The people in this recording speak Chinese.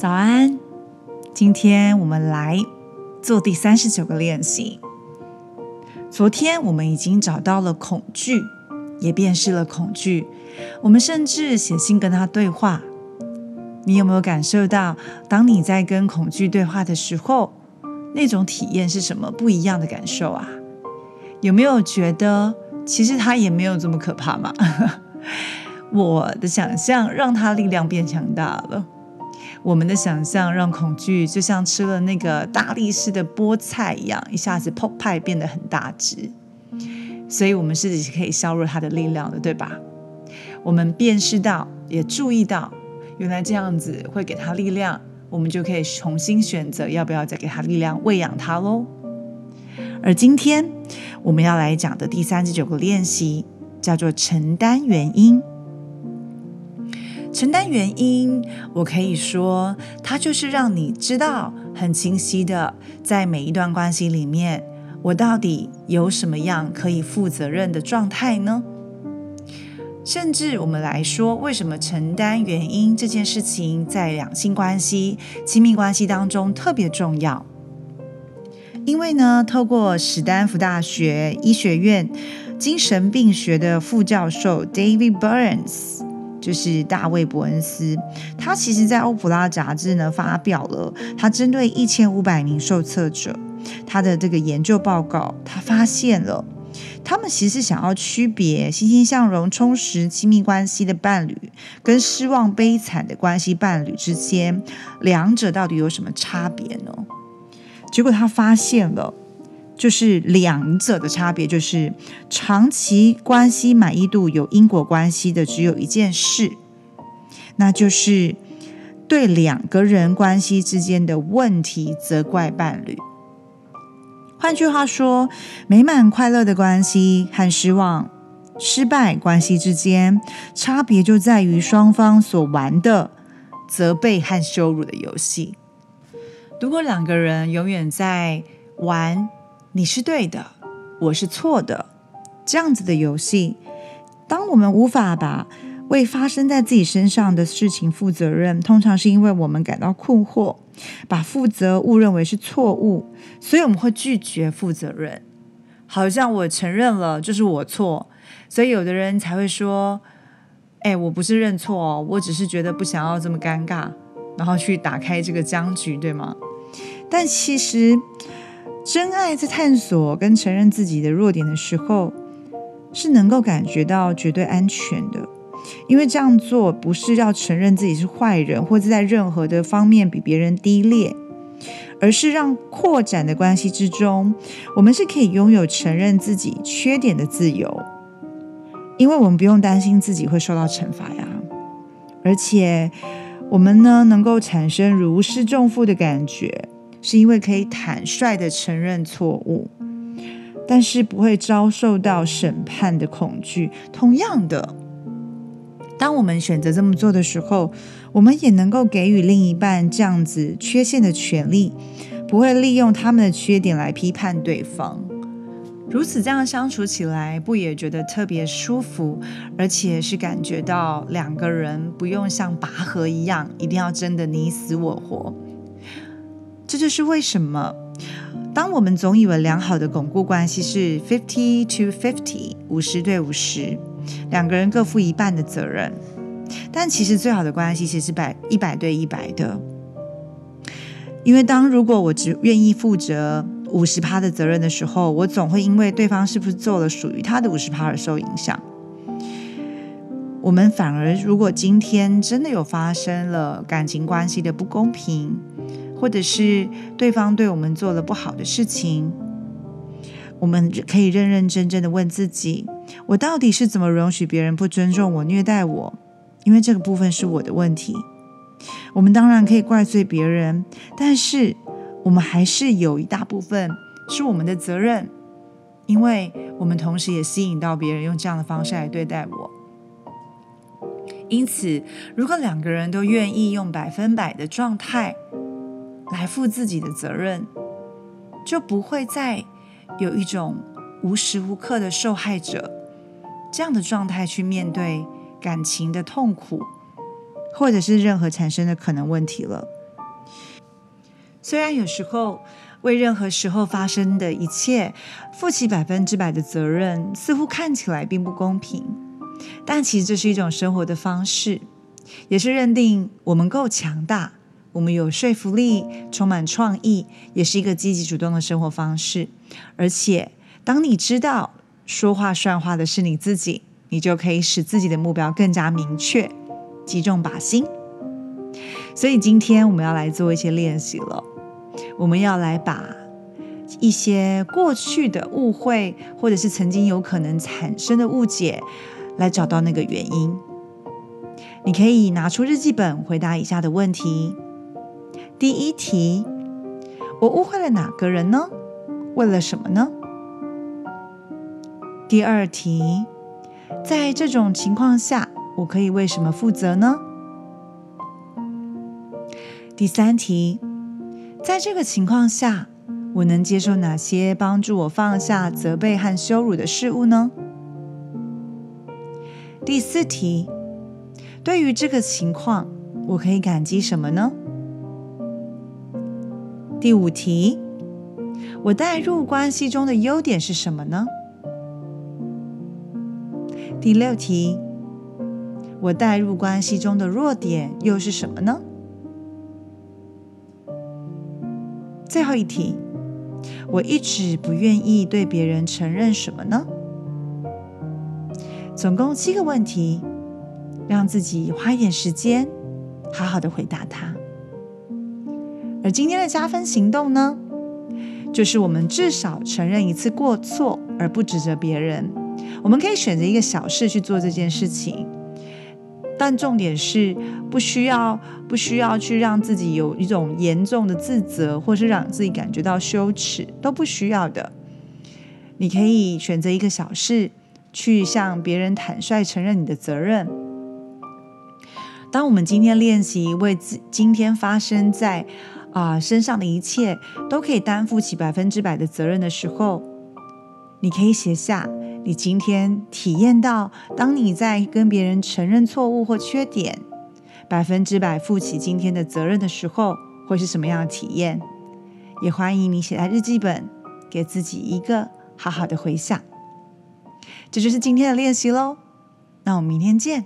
早安，今天我们来做第三十九个练习。昨天我们已经找到了恐惧，也辨识了恐惧，我们甚至写信跟他对话。你有没有感受到，当你在跟恐惧对话的时候，那种体验是什么不一样的感受啊？有没有觉得其实它也没有这么可怕嘛？我的想象让它力量变强大了。我们的想象让恐惧就像吃了那个大力士的菠菜一样，一下子 pop 派变得很大只。所以，我们自己是可以削弱它的力量的，对吧？我们辨识到，也注意到，原来这样子会给它力量，我们就可以重新选择要不要再给它力量，喂养它喽。而今天我们要来讲的第三十九个练习，叫做承担原因。承担原因，我可以说，它就是让你知道很清晰的，在每一段关系里面，我到底有什么样可以负责任的状态呢？甚至我们来说，为什么承担原因这件事情在两性关系、亲密关系当中特别重要？因为呢，透过史丹福大学医学院精神病学的副教授 David Burns。就是大卫·伯恩斯，他其实在《欧普拉》杂志呢发表了他针对一千五百名受测者他的这个研究报告。他发现了，他们其实想要区别欣欣向荣、充实亲密关系的伴侣跟失望悲惨的关系伴侣之间，两者到底有什么差别呢？结果他发现了。就是两者的差别，就是长期关系满意度有因果关系的，只有一件事，那就是对两个人关系之间的问题责怪伴侣。换句话说，美满快乐的关系和失望失败关系之间，差别就在于双方所玩的责备和羞辱的游戏。如果两个人永远在玩。你是对的，我是错的，这样子的游戏，当我们无法把为发生在自己身上的事情负责任，通常是因为我们感到困惑，把负责误认为是错误，所以我们会拒绝负责任。好像我承认了就是我错，所以有的人才会说：“哎，我不是认错哦，我只是觉得不想要这么尴尬，然后去打开这个僵局，对吗？”但其实。真爱在探索跟承认自己的弱点的时候，是能够感觉到绝对安全的，因为这样做不是要承认自己是坏人，或者在任何的方面比别人低劣，而是让扩展的关系之中，我们是可以拥有承认自己缺点的自由，因为我们不用担心自己会受到惩罚呀，而且我们呢能够产生如释重负的感觉。是因为可以坦率的承认错误，但是不会遭受到审判的恐惧。同样的，当我们选择这么做的时候，我们也能够给予另一半这样子缺陷的权利，不会利用他们的缺点来批判对方。如此这样相处起来，不也觉得特别舒服？而且是感觉到两个人不用像拔河一样，一定要争得你死我活。这就是为什么，当我们总以为良好的巩固关系是 fifty to fifty 五十对五十，两个人各负一半的责任，但其实最好的关系其实是百一百对一百的。因为当如果我只愿意负责五十趴的责任的时候，我总会因为对方是不是做了属于他的五十趴而受影响。我们反而如果今天真的有发生了感情关系的不公平。或者是对方对我们做了不好的事情，我们可以认认真真的问自己：我到底是怎么容许别人不尊重我、虐待我？因为这个部分是我的问题。我们当然可以怪罪别人，但是我们还是有一大部分是我们的责任，因为我们同时也吸引到别人用这样的方式来对待我。因此，如果两个人都愿意用百分百的状态，来负自己的责任，就不会再有一种无时无刻的受害者这样的状态去面对感情的痛苦，或者是任何产生的可能问题了。虽然有时候为任何时候发生的一切负起百分之百的责任，似乎看起来并不公平，但其实这是一种生活的方式，也是认定我们够强大，我们有说服力，充满创意，也是一个积极主动的生活方式。而且，当你知道说话算话的是你自己，你就可以使自己的目标更加明确，击中靶心。所以今天我们要来做一些练习了。我们要来把一些过去的误会，或者是曾经有可能产生的误解，来找到那个原因。你可以拿出日记本回答以下的问题：第一题，我误会了哪个人呢？为了什么呢？第二题，在这种情况下，我可以为什么负责呢？第三题。在这个情况下，我能接受哪些帮助我放下责备和羞辱的事物呢？第四题，对于这个情况，我可以感激什么呢？第五题，我带入关系中的优点是什么呢？第六题，我带入关系中的弱点又是什么呢？最后一题，我一直不愿意对别人承认什么呢？总共七个问题，让自己花一点时间，好好的回答它。而今天的加分行动呢，就是我们至少承认一次过错，而不指责别人。我们可以选择一个小事去做这件事情。但重点是不需要不需要去让自己有一种严重的自责，或是让自己感觉到羞耻，都不需要的。你可以选择一个小事，去向别人坦率承认你的责任。当我们今天练习为今天发生在啊身上的一切，都可以担负起百分之百的责任的时候，你可以写下。你今天体验到，当你在跟别人承认错误或缺点，百分之百负起今天的责任的时候，会是什么样的体验？也欢迎你写在日记本，给自己一个好好的回想。这就是今天的练习喽，那我们明天见。